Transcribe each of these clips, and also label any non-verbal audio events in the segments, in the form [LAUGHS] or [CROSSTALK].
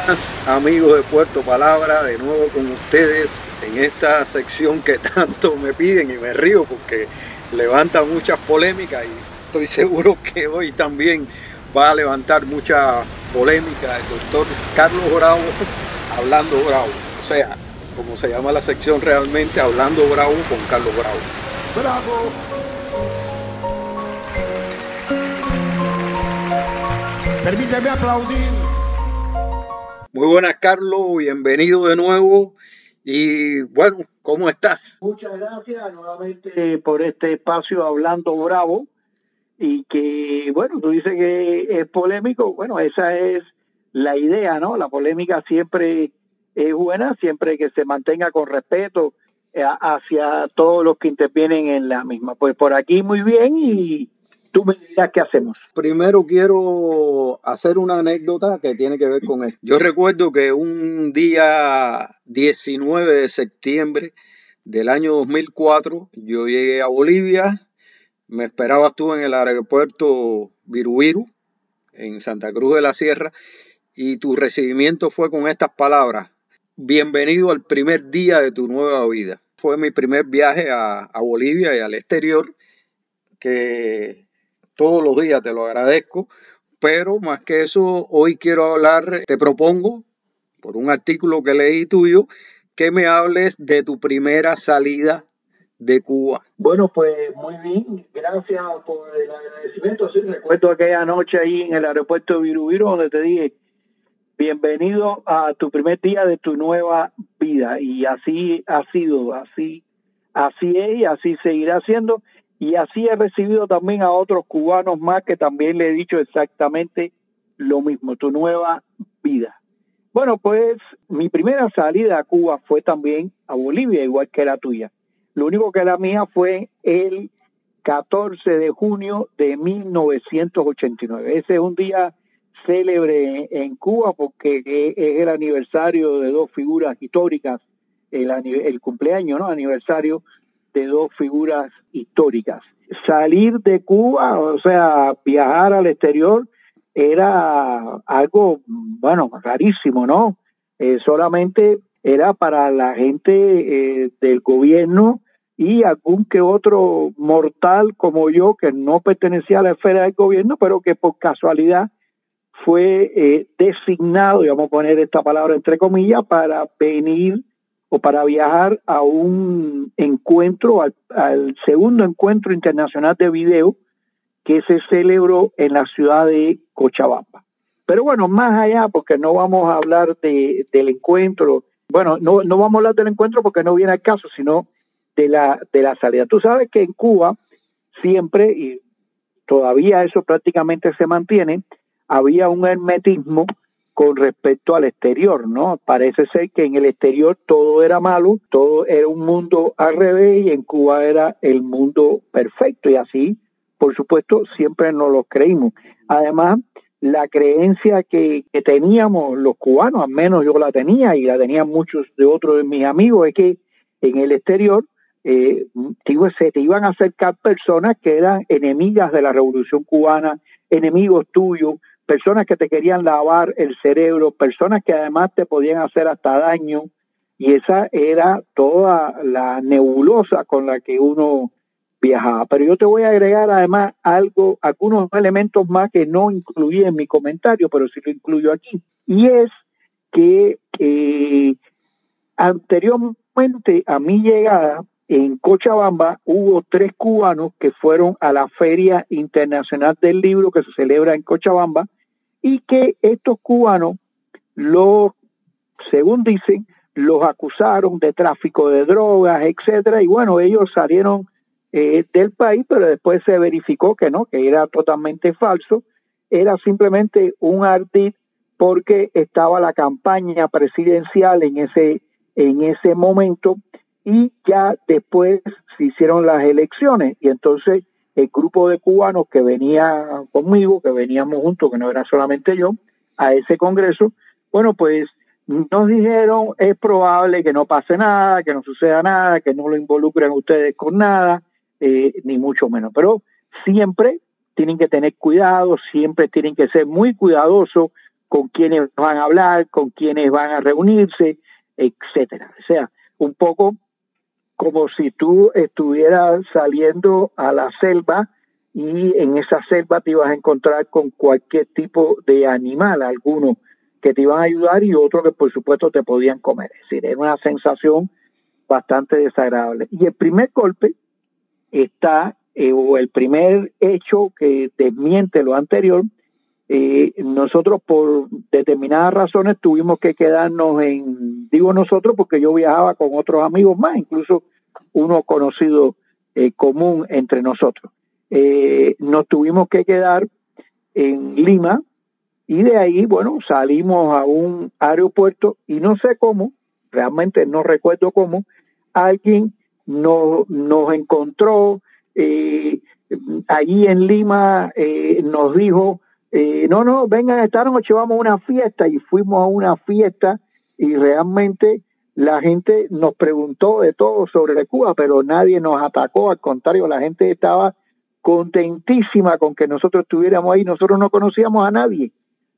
buenas amigos de Puerto Palabra, de nuevo con ustedes en esta sección que [LAUGHS] tanto me piden y me río porque levanta muchas polémicas y estoy seguro que hoy también va a levantar mucha polémica el doctor Carlos Bravo hablando Bravo, o sea, como se llama la sección realmente, hablando Bravo con Carlos Bravo. Bravo. Permíteme aplaudir. Muy buenas, Carlos, bienvenido de nuevo. Y bueno, ¿cómo estás? Muchas gracias nuevamente por este espacio Hablando Bravo. Y que, bueno, tú dices que es polémico. Bueno, esa es la idea, ¿no? La polémica siempre es buena, siempre que se mantenga con respeto eh, hacia todos los que intervienen en la misma. Pues por aquí muy bien y tú me dirás qué hacemos. Primero quiero hacer una anécdota que tiene que ver con esto. Yo recuerdo que un día 19 de septiembre del año 2004 yo llegué a Bolivia, me esperabas tú en el aeropuerto Virubiru, en Santa Cruz de la Sierra, y tu recibimiento fue con estas palabras. Bienvenido al primer día de tu nueva vida. Fue mi primer viaje a, a Bolivia y al exterior, que todos los días, te lo agradezco, pero más que eso, hoy quiero hablar, te propongo, por un artículo que leí tuyo, que me hables de tu primera salida de Cuba. Bueno, pues muy bien, gracias por el agradecimiento. Sí, recuerdo aquella noche ahí en el aeropuerto de Virubiru donde te dije, bienvenido a tu primer día de tu nueva vida. Y así ha sido, así, así es y así seguirá siendo. Y así he recibido también a otros cubanos más que también le he dicho exactamente lo mismo, tu nueva vida. Bueno, pues mi primera salida a Cuba fue también a Bolivia, igual que la tuya. Lo único que la mía fue el 14 de junio de 1989. Ese es un día célebre en Cuba porque es el aniversario de dos figuras históricas, el, el cumpleaños, ¿no? Aniversario de dos figuras históricas. Salir de Cuba, o sea, viajar al exterior, era algo, bueno, rarísimo, ¿no? Eh, solamente era para la gente eh, del gobierno y algún que otro mortal como yo que no pertenecía a la esfera del gobierno, pero que por casualidad fue eh, designado, y vamos a poner esta palabra entre comillas, para venir o para viajar a un encuentro, al, segundo encuentro internacional de video que se celebró en la ciudad de Cochabamba. Pero bueno, más allá, porque no vamos a hablar de, del encuentro, bueno, no, no vamos a hablar del encuentro porque no viene al caso, sino de la, de la salida. Tú sabes que en Cuba siempre, y todavía eso prácticamente se mantiene, había un hermetismo con respecto al exterior, ¿no? Parece ser que en el exterior todo era malo, todo era un mundo al revés y en Cuba era el mundo perfecto y así, por supuesto, siempre nos lo creímos. Además, la creencia que, teníamos los cubanos, al menos yo la tenía y la tenían muchos de otros de mis amigos, es que en el exterior eh, se te iban a acercar personas que eran enemigas de la revolución cubana, enemigos tuyos, personas que te querían lavar el cerebro, personas que además te podían hacer hasta daño, y esa era toda la nebulosa con la que uno viajaba. Pero yo te voy a agregar además algo, algunos elementos más que no incluí en mi comentario, pero sí lo incluyo aquí. Y es que eh, anteriormente a mi llegada en Cochabamba hubo tres cubanos que fueron a la Feria Internacional del Libro que se celebra en Cochabamba y que estos cubanos, los, según dicen, los acusaron de tráfico de drogas, etcétera, y bueno, ellos salieron eh, del país, pero después se verificó que no, que era totalmente falso, era simplemente un ardid porque estaba la campaña presidencial en ese en ese momento y ya después se hicieron las elecciones. Y entonces el grupo de cubanos que venía conmigo, que veníamos juntos, que no era solamente yo, a ese congreso, bueno, pues nos dijeron, es probable que no pase nada, que no suceda nada, que no lo involucren ustedes con nada, eh, ni mucho menos. Pero siempre tienen que tener cuidado, siempre tienen que ser muy cuidadosos con quiénes van a hablar, con quiénes van a reunirse, etcétera. O sea, un poco como si tú estuvieras saliendo a la selva y en esa selva te ibas a encontrar con cualquier tipo de animal, algunos que te iban a ayudar y otros que por supuesto te podían comer. Es decir, era una sensación bastante desagradable. Y el primer golpe está, eh, o el primer hecho que desmiente lo anterior, eh, nosotros por determinadas razones tuvimos que quedarnos en, digo nosotros porque yo viajaba con otros amigos más, incluso uno conocido eh, común entre nosotros. Eh, nos tuvimos que quedar en Lima y de ahí, bueno, salimos a un aeropuerto y no sé cómo, realmente no recuerdo cómo, alguien nos, nos encontró eh, allí en Lima, nos dijo, eh, no, no, vengan esta noche, vamos a una fiesta y fuimos a una fiesta y realmente la gente nos preguntó de todo sobre Cuba, pero nadie nos atacó, al contrario, la gente estaba contentísima con que nosotros estuviéramos ahí. Nosotros no conocíamos a nadie,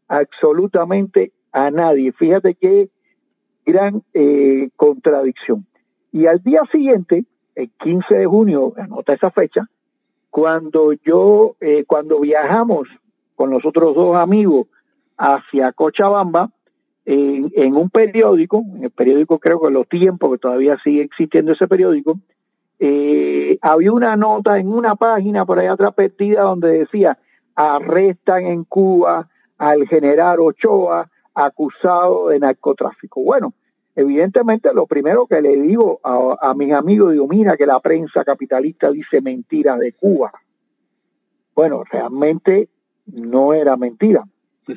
absolutamente a nadie. Fíjate qué gran eh, contradicción. Y al día siguiente, el 15 de junio, anota esa fecha, cuando yo, eh, cuando viajamos con los otros dos amigos hacia Cochabamba, en, un periódico, en el periódico creo que Los Tiempos, que todavía sigue existiendo ese periódico, eh, había una nota en una página por ahí atrás perdida donde decía, arrestan en Cuba al general Ochoa acusado de narcotráfico. Bueno, evidentemente lo primero que le digo a, a mis amigos, digo, mira que la prensa capitalista dice mentiras de Cuba. Bueno, realmente no era mentira,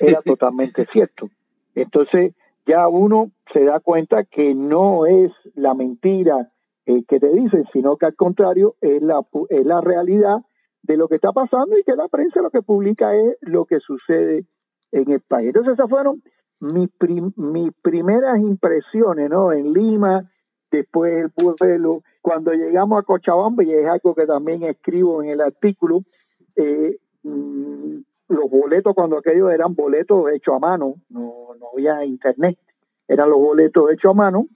era totalmente [LAUGHS] cierto. Entonces ya uno se da cuenta que no es la mentira eh, que te dicen, sino que al contrario es la, es la realidad de lo que está pasando y que la prensa lo que publica es lo que sucede en el país. Entonces esas fueron mis, mis primeras impresiones, ¿no? En Lima, después el vuelo, cuando llegamos a Cochabamba, y es algo que también escribo en el artículo, eh, mm, los boletos cuando aquellos eran boletos hechos a mano, no, no había internet, eran los boletos hechos a mano,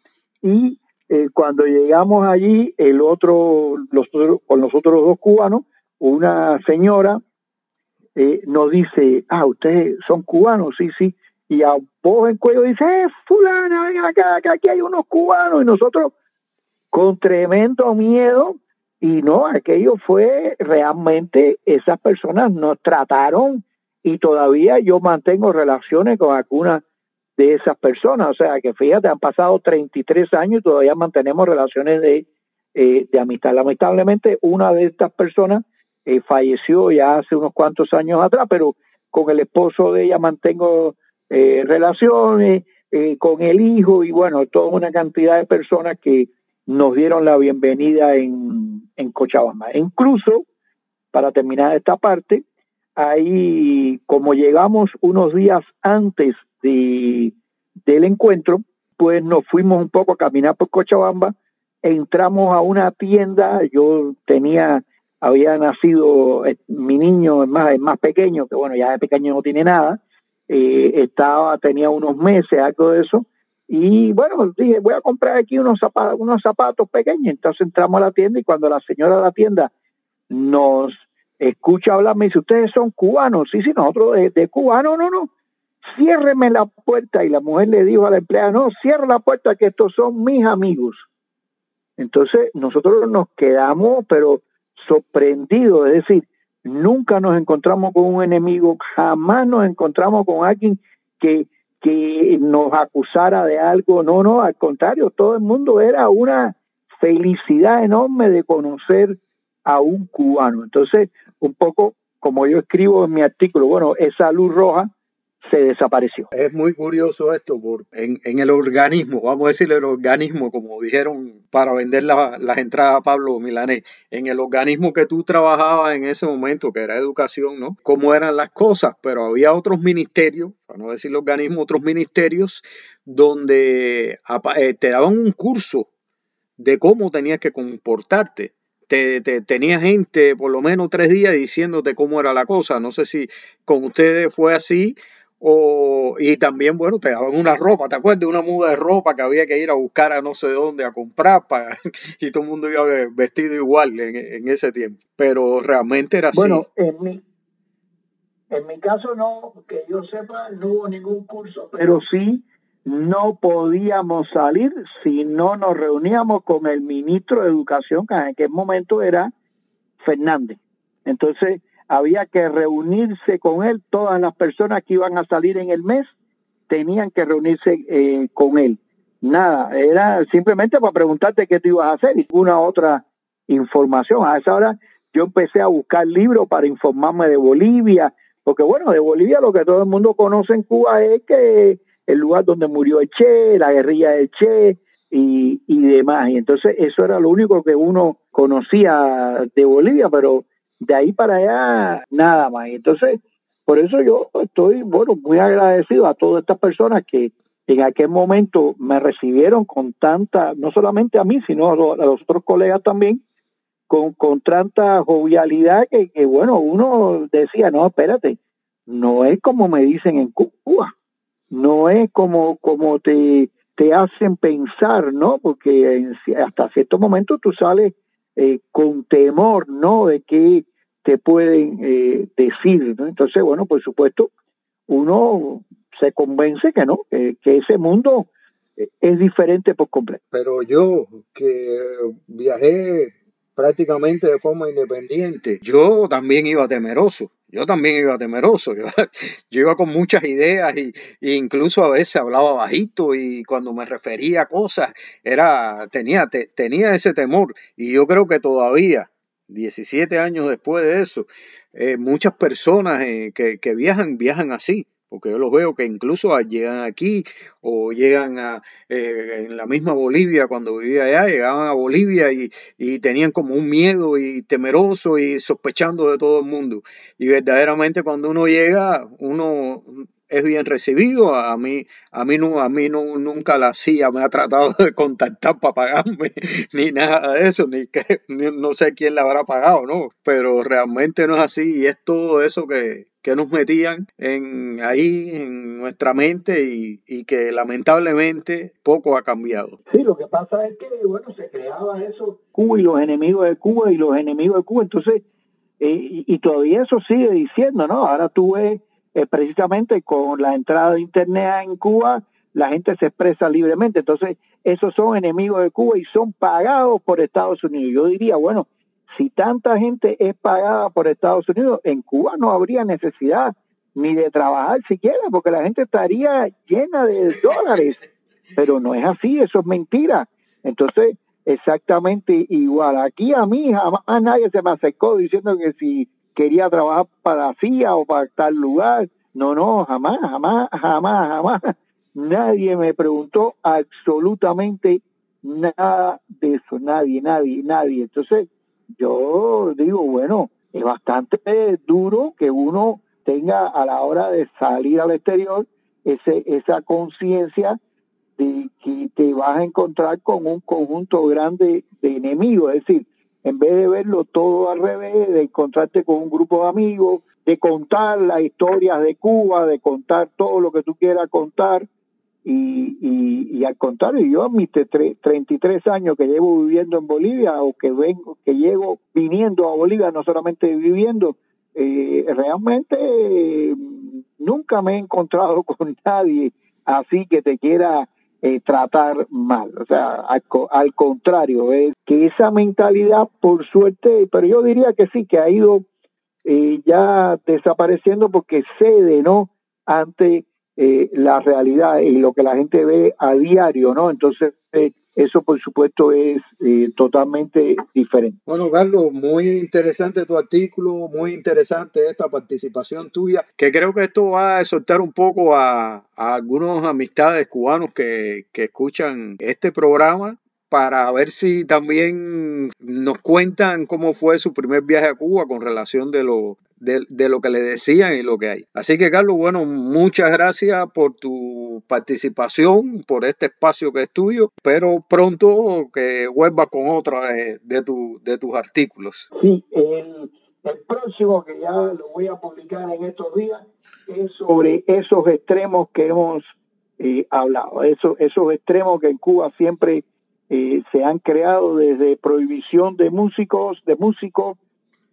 y eh, cuando llegamos allí, el otro, los, con los otros dos cubanos, una señora eh, nos dice, ah, ustedes son cubanos, sí, sí, y a voz en cuello dice, eh, fulana, ven acá, que aquí hay unos cubanos, y nosotros con tremendo miedo, y no, aquello fue realmente, esas personas nos trataron, y todavía yo mantengo relaciones con algunas de esas personas. O sea, que fíjate, han pasado 33 años y todavía mantenemos relaciones de, eh, de amistad. Lamentablemente, una de estas personas eh, falleció ya hace unos cuantos años atrás, pero con el esposo de ella mantengo eh, relaciones, con el hijo y bueno, toda una cantidad de personas que nos dieron la bienvenida en, en Cochabamba. Incluso, para terminar esta parte, ahí como llegamos unos días antes de, del encuentro, pues nos fuimos un poco a caminar por Cochabamba, entramos a una tienda, yo tenía, había nacido eh, mi niño, es más, es más pequeño, que bueno, ya de pequeño no tiene nada, eh, estaba, tenía unos meses, algo de eso, y bueno, dije, voy a comprar aquí unos zapatos, unos zapatos pequeños, entonces entramos a la tienda y cuando la señora de la tienda nos escucha hablar, me dice, ustedes son cubanos, sí, sí, nosotros de, de Cuba, no, no, no, ciérreme la puerta. Y la mujer le dijo a la empleada, no, cierra la puerta que estos son mis amigos. Entonces nosotros nos quedamos, pero sorprendidos, es decir, nunca nos encontramos con un enemigo, jamás nos encontramos con alguien que, que nos acusara de algo, no, no, al contrario, todo el mundo era una felicidad enorme de conocer a un cubano. Entonces, un poco como yo escribo en mi artículo, bueno, esa luz roja se desapareció. Es muy curioso esto, porque en, el organismo, vamos a decirle el organismo, como dijeron para vender las entradas a Pablo Milanés, en el organismo que tú trabajabas en ese momento, que era educación, ¿no? Cómo eran las cosas, pero había otros ministerios, para no decir organismo, otros ministerios, donde eh, te daban un curso de cómo tenías que comportarte. Te, te, tenía gente por lo menos tres días diciéndote cómo era la cosa. No sé si con ustedes fue así o, y también, bueno, te daban una ropa, ¿te acuerdas? Una muda de ropa que había que ir a buscar a no sé dónde a comprar para, [LAUGHS] y todo el mundo iba vestido igual en, ese tiempo. Pero realmente era así. Bueno, en mi, en mi caso no, que yo sepa, no hubo ningún curso, pero sí no podíamos salir si no nos reuníamos con el ministro de Educación, que en aquel momento era Fernández. Entonces, había que reunirse con él, todas las personas que iban a salir en el mes tenían que reunirse eh, con él. Nada, era simplemente para preguntarte qué te ibas a hacer y una otra información. A esa hora yo empecé a buscar libros para informarme de Bolivia, porque bueno, de Bolivia lo que todo el mundo conoce en Cuba es que el lugar donde murió el Che, la guerrilla del Che y, y demás. Y entonces eso era lo único que uno conocía de Bolivia, pero de ahí para allá nada más. Entonces, por eso yo estoy, bueno, muy agradecido a todas estas personas que en aquel momento me recibieron con tanta, no solamente a mí, sino a los, otros colegas también, con, con tanta jovialidad que, bueno, uno decía, no, espérate, no es como me dicen en Cuba, no es como, como te, te hacen pensar, ¿no? Porque hasta cierto momento tú sales eh, con temor, ¿no? De qué te pueden eh, decir, ¿no? Entonces, bueno, por supuesto, uno se convence que no, que, ese mundo es diferente por completo. Pero yo que viajé prácticamente de forma independiente, yo también iba temeroso. Yo también iba temeroso, [LAUGHS] yo, iba con muchas ideas y, incluso a veces hablaba bajito y cuando me refería a cosas era tenía tenía ese temor. Y yo creo que todavía 17 años después de eso eh, muchas personas eh, que viajan viajan así porque yo los veo que incluso llegan aquí o llegan a eh, en la misma Bolivia cuando vivía allá, llegaban a Bolivia y, y, tenían como un miedo y temeroso y sospechando de todo el mundo. Y verdaderamente cuando uno llega, uno es bien recibido. A mí, a mí, no, a mí no, nunca la CIA me ha tratado [LAUGHS] de contactar para pagarme, [LAUGHS] ni nada de eso, ni que no sé quién la habrá pagado, ¿no? Pero realmente no es así y es todo eso que, que nos metían en ahí en nuestra mente y, y, que lamentablemente poco ha cambiado. Sí, lo que pasa es que bueno se creaba eso Cuba y los enemigos de Cuba y los enemigos de Cuba, entonces eh, y, y, todavía eso sigue diciendo, ¿no? Ahora tú ves eh, precisamente con la entrada de Internet en Cuba, la gente se expresa libremente. Entonces, esos son enemigos de Cuba y son pagados por Estados Unidos. Yo diría, bueno, si tanta gente es pagada por Estados Unidos, en Cuba no habría necesidad ni de trabajar siquiera, porque la gente estaría llena de dólares. Pero no es así, eso es mentira. Entonces, exactamente igual. Aquí a mí jamás nadie se me acercó diciendo que si quería trabajar para CIA o para tal lugar. No, no, jamás, jamás, jamás, jamás. Nadie me preguntó absolutamente nada de eso, nadie, nadie, nadie. Entonces, yo digo, bueno, es bastante duro que uno tenga a la hora de salir al exterior ese, esa conciencia de que te vas a encontrar con un conjunto grande de enemigos, es decir, en vez de verlo todo al revés, de encontrarte con un grupo de amigos, de contar las historias de Cuba, de contar todo lo que tú quieras contar. Y, y, al contrario, yo a mis 33 años que llevo viviendo en Bolivia o que vengo, que llego viniendo a Bolivia, no solamente viviendo, eh, realmente nunca me he encontrado [LAUGHS] con nadie así que te quiera eh, tratar mal. O sea, al, contrario, es que esa mentalidad, por suerte, pero yo diría que sí, que ha ido eh, ya desapareciendo porque cede, ¿no? Ante eh, la realidad y lo que la gente ve a diario, ¿no? Entonces, eh, eso por supuesto es eh, totalmente diferente. Bueno, Carlos, muy interesante tu artículo, muy interesante esta participación tuya, que creo que esto va a soltar un poco a, a algunos amistades cubanos que, que escuchan este programa para ver si también nos cuentan cómo fue su primer viaje a Cuba con relación de lo, de, lo que le decían y lo que hay. Así que Carlos, bueno, muchas gracias por tu participación, por este espacio que es tuyo, pero pronto que vuelvas con otra de, de, tu, de tus artículos. Sí, el, El próximo, que ya lo voy a publicar en estos días, es sobre esos extremos que hemos eh, hablado, esos, esos extremos que en Cuba siempre eh, se han creado desde prohibición de músicos, de músicos,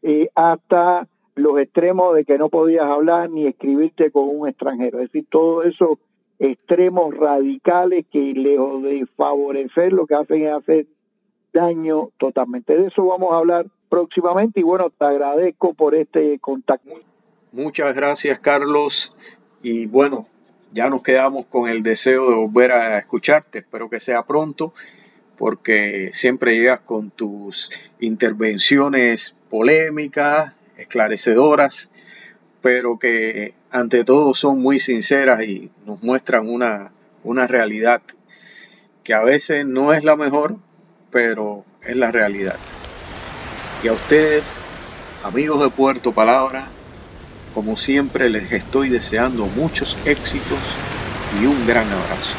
eh, hasta los extremos de que no podías hablar ni escribirte con un extranjero. Es decir, todos esos extremos radicales que lejos de favorecer lo que hacen es hacer daño totalmente. De eso vamos a hablar próximamente y bueno, te agradezco por este contacto. Muchas gracias Carlos y bueno, ya nos quedamos con el deseo de volver a escucharte, espero que sea pronto porque siempre llegas con tus intervenciones polémicas, esclarecedoras, pero que ante todo son muy sinceras y nos muestran una, una realidad que a veces no es la mejor, pero es la realidad. Y a ustedes, amigos de Puerto Palabra, como siempre les estoy deseando muchos éxitos y un gran abrazo.